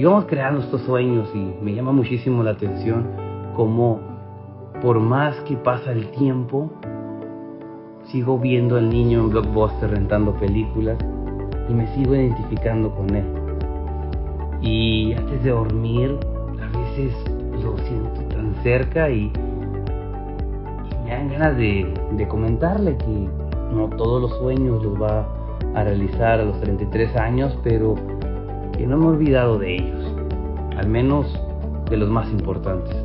Y vamos creando estos sueños y me llama muchísimo la atención cómo por más que pasa el tiempo, sigo viendo al niño en Blockbuster rentando películas y me sigo identificando con él. Y antes de dormir, a veces lo siento tan cerca y, me dan ganas de, de comentarle que no todos los sueños los va a realizar a los 33 años, pero que no me he olvidado de ellos, al menos de los más importantes.